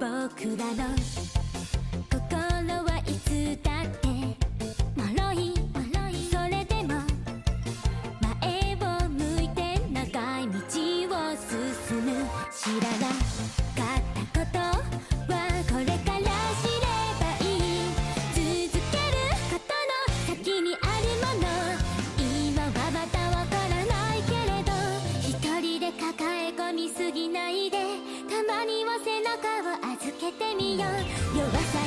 僕らの心はいつだって。脆い脆いそれでも前を向いて長い道を進む。知らなかいないで。たまには背中を預けてみよう。弱さ